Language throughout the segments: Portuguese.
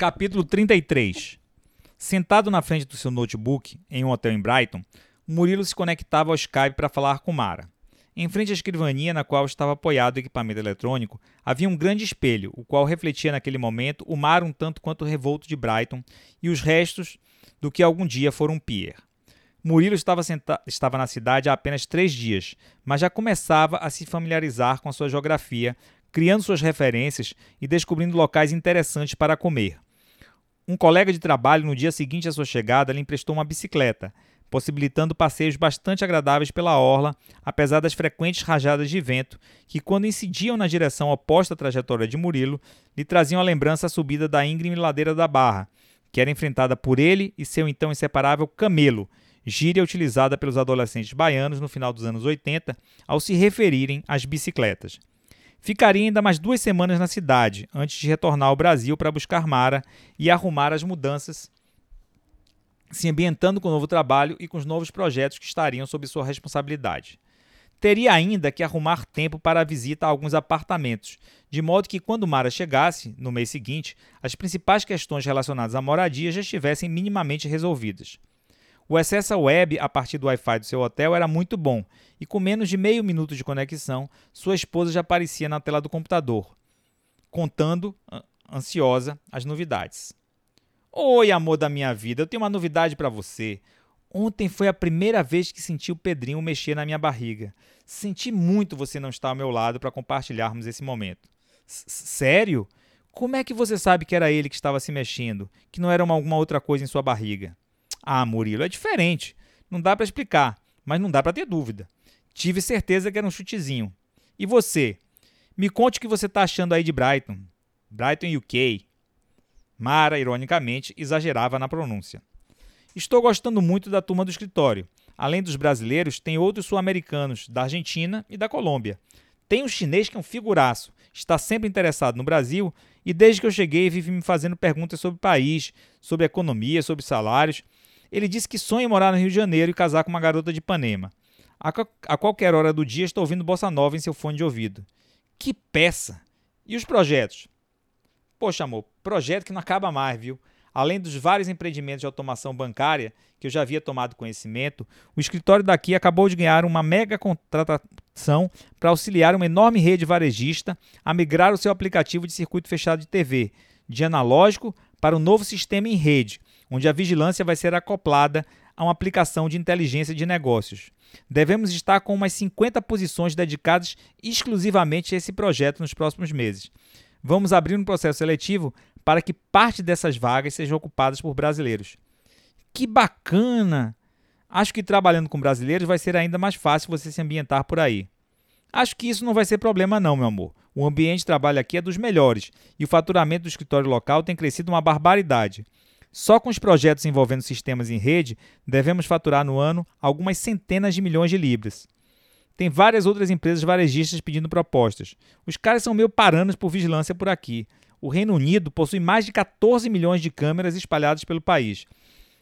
Capítulo 33 Sentado na frente do seu notebook, em um hotel em Brighton, Murilo se conectava ao Skype para falar com Mara. Em frente à escrivaninha na qual estava apoiado o equipamento eletrônico, havia um grande espelho, o qual refletia naquele momento o mar um tanto quanto revolto de Brighton e os restos do que algum dia fora um pier. Murilo estava, estava na cidade há apenas três dias, mas já começava a se familiarizar com a sua geografia, criando suas referências e descobrindo locais interessantes para comer. Um colega de trabalho, no dia seguinte à sua chegada, lhe emprestou uma bicicleta, possibilitando passeios bastante agradáveis pela orla, apesar das frequentes rajadas de vento que, quando incidiam na direção oposta à trajetória de Murilo, lhe traziam a lembrança a subida da íngreme ladeira da Barra, que era enfrentada por ele e seu então inseparável camelo, gíria utilizada pelos adolescentes baianos no final dos anos 80 ao se referirem às bicicletas. Ficaria ainda mais duas semanas na cidade, antes de retornar ao Brasil para buscar Mara e arrumar as mudanças, se ambientando com o novo trabalho e com os novos projetos que estariam sob sua responsabilidade. Teria ainda que arrumar tempo para a visita a alguns apartamentos, de modo que, quando Mara chegasse, no mês seguinte, as principais questões relacionadas à moradia já estivessem minimamente resolvidas. O acesso à web a partir do Wi-Fi do seu hotel era muito bom, e com menos de meio minuto de conexão, sua esposa já aparecia na tela do computador, contando, ansiosa, as novidades. Oi, amor da minha vida, eu tenho uma novidade para você. Ontem foi a primeira vez que senti o Pedrinho mexer na minha barriga. Senti muito você não estar ao meu lado para compartilharmos esse momento. Sério? Como é que você sabe que era ele que estava se mexendo, que não era uma, alguma outra coisa em sua barriga? Ah, Murilo, é diferente. Não dá para explicar, mas não dá para ter dúvida. Tive certeza que era um chutezinho. E você? Me conte o que você está achando aí de Brighton. Brighton UK. Mara, ironicamente, exagerava na pronúncia. Estou gostando muito da turma do escritório. Além dos brasileiros, tem outros sul-americanos, da Argentina e da Colômbia. Tem um chinês que é um figuraço, está sempre interessado no Brasil e desde que eu cheguei vive me fazendo perguntas sobre o país, sobre economia, sobre salários. Ele disse que sonha em morar no Rio de Janeiro e casar com uma garota de Ipanema. A, a qualquer hora do dia está ouvindo bossa nova em seu fone de ouvido. Que peça! E os projetos? Poxa, amor, projeto que não acaba mais, viu? Além dos vários empreendimentos de automação bancária que eu já havia tomado conhecimento, o escritório daqui acabou de ganhar uma mega contratação para auxiliar uma enorme rede varejista a migrar o seu aplicativo de circuito fechado de TV, de analógico para um novo sistema em rede, onde a vigilância vai ser acoplada a uma aplicação de inteligência de negócios. Devemos estar com umas 50 posições dedicadas exclusivamente a esse projeto nos próximos meses. Vamos abrir um processo seletivo para que parte dessas vagas sejam ocupadas por brasileiros. Que bacana! Acho que trabalhando com brasileiros vai ser ainda mais fácil você se ambientar por aí. Acho que isso não vai ser problema não, meu amor. O ambiente de trabalho aqui é dos melhores e o faturamento do escritório local tem crescido uma barbaridade. Só com os projetos envolvendo sistemas em rede, devemos faturar no ano algumas centenas de milhões de libras. Tem várias outras empresas varejistas pedindo propostas. Os caras são meio paranos por vigilância por aqui. O Reino Unido possui mais de 14 milhões de câmeras espalhadas pelo país.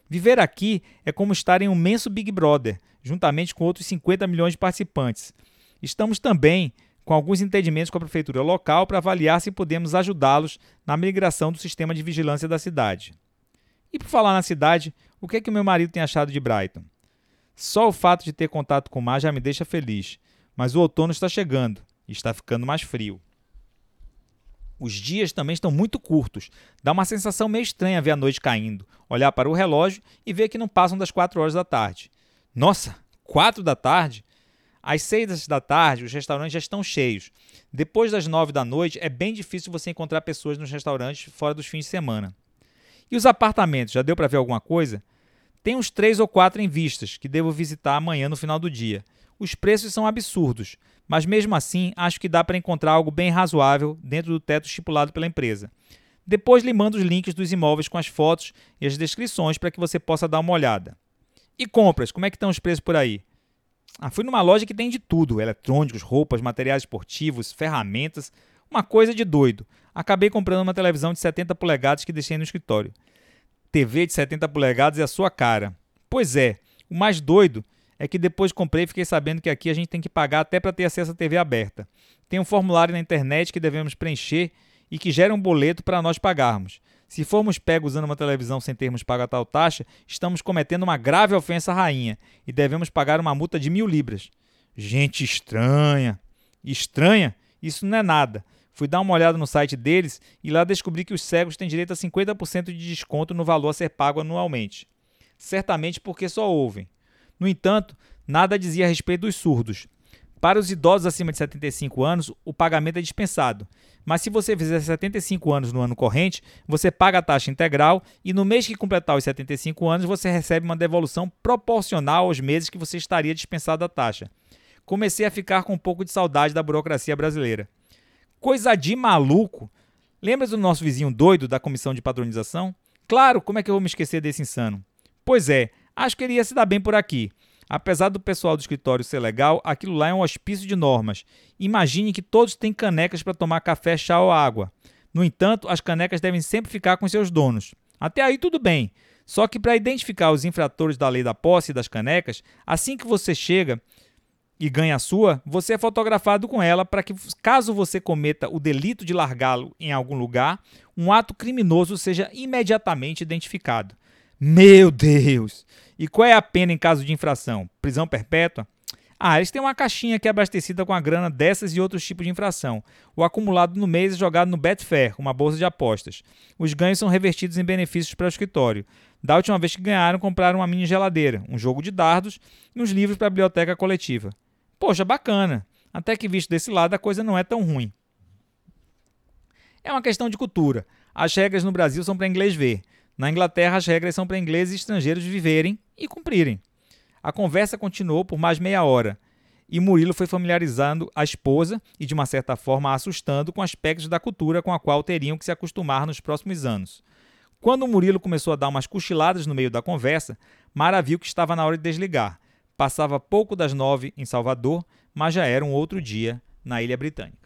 Viver aqui é como estar em um imenso Big Brother, juntamente com outros 50 milhões de participantes. Estamos também com alguns entendimentos com a prefeitura local para avaliar se podemos ajudá-los na migração do sistema de vigilância da cidade. E por falar na cidade, o que é que meu marido tem achado de Brighton? Só o fato de ter contato com o mar já me deixa feliz, mas o outono está chegando e está ficando mais frio. Os dias também estão muito curtos. Dá uma sensação meio estranha ver a noite caindo, olhar para o relógio e ver que não passam das 4 horas da tarde. Nossa, 4 da tarde? Às 6 da tarde, os restaurantes já estão cheios. Depois das 9 da noite, é bem difícil você encontrar pessoas nos restaurantes fora dos fins de semana. E os apartamentos, já deu para ver alguma coisa? Tem uns três ou quatro em vistas que devo visitar amanhã no final do dia. Os preços são absurdos, mas mesmo assim acho que dá para encontrar algo bem razoável dentro do teto estipulado pela empresa. Depois lhe mando os links dos imóveis com as fotos e as descrições para que você possa dar uma olhada. E compras, como é que estão os preços por aí? Ah, fui numa loja que tem de tudo: eletrônicos, roupas, materiais esportivos, ferramentas, uma coisa de doido. Acabei comprando uma televisão de 70 polegadas que deixei no escritório. TV de 70 polegadas é a sua cara. Pois é, o mais doido é que depois comprei e fiquei sabendo que aqui a gente tem que pagar até para ter acesso à TV aberta. Tem um formulário na internet que devemos preencher e que gera um boleto para nós pagarmos. Se formos pegos usando uma televisão sem termos pago a tal taxa, estamos cometendo uma grave ofensa à rainha e devemos pagar uma multa de mil libras. Gente estranha. Estranha? Isso não é nada. Fui dar uma olhada no site deles e lá descobri que os cegos têm direito a 50% de desconto no valor a ser pago anualmente. Certamente porque só ouvem. No entanto, nada dizia a respeito dos surdos. Para os idosos acima de 75 anos, o pagamento é dispensado. Mas se você fizer 75 anos no ano corrente, você paga a taxa integral e no mês que completar os 75 anos, você recebe uma devolução proporcional aos meses que você estaria dispensado da taxa. Comecei a ficar com um pouco de saudade da burocracia brasileira. Coisa de maluco! Lembra do nosso vizinho doido da comissão de padronização? Claro, como é que eu vou me esquecer desse insano? Pois é, acho que ele ia se dar bem por aqui. Apesar do pessoal do escritório ser legal, aquilo lá é um hospício de normas. Imagine que todos têm canecas para tomar café, chá ou água. No entanto, as canecas devem sempre ficar com seus donos. Até aí tudo bem. Só que para identificar os infratores da lei da posse das canecas, assim que você chega, e ganha a sua, você é fotografado com ela para que, caso você cometa o delito de largá-lo em algum lugar, um ato criminoso seja imediatamente identificado. Meu Deus! E qual é a pena em caso de infração? Prisão perpétua? Ah, eles têm uma caixinha que é abastecida com a grana dessas e outros tipos de infração. O acumulado no mês é jogado no Betfair, uma bolsa de apostas. Os ganhos são revertidos em benefícios para o escritório. Da última vez que ganharam, compraram uma mini geladeira, um jogo de dardos e uns livros para a biblioteca coletiva. Poxa, bacana. Até que visto desse lado a coisa não é tão ruim. É uma questão de cultura. As regras no Brasil são para inglês ver. Na Inglaterra, as regras são para ingleses e estrangeiros viverem e cumprirem. A conversa continuou por mais meia hora e Murilo foi familiarizando a esposa e, de uma certa forma, assustando com aspectos da cultura com a qual teriam que se acostumar nos próximos anos. Quando Murilo começou a dar umas cochiladas no meio da conversa, Mara viu que estava na hora de desligar Passava pouco das nove em Salvador, mas já era um outro dia na Ilha Britânica.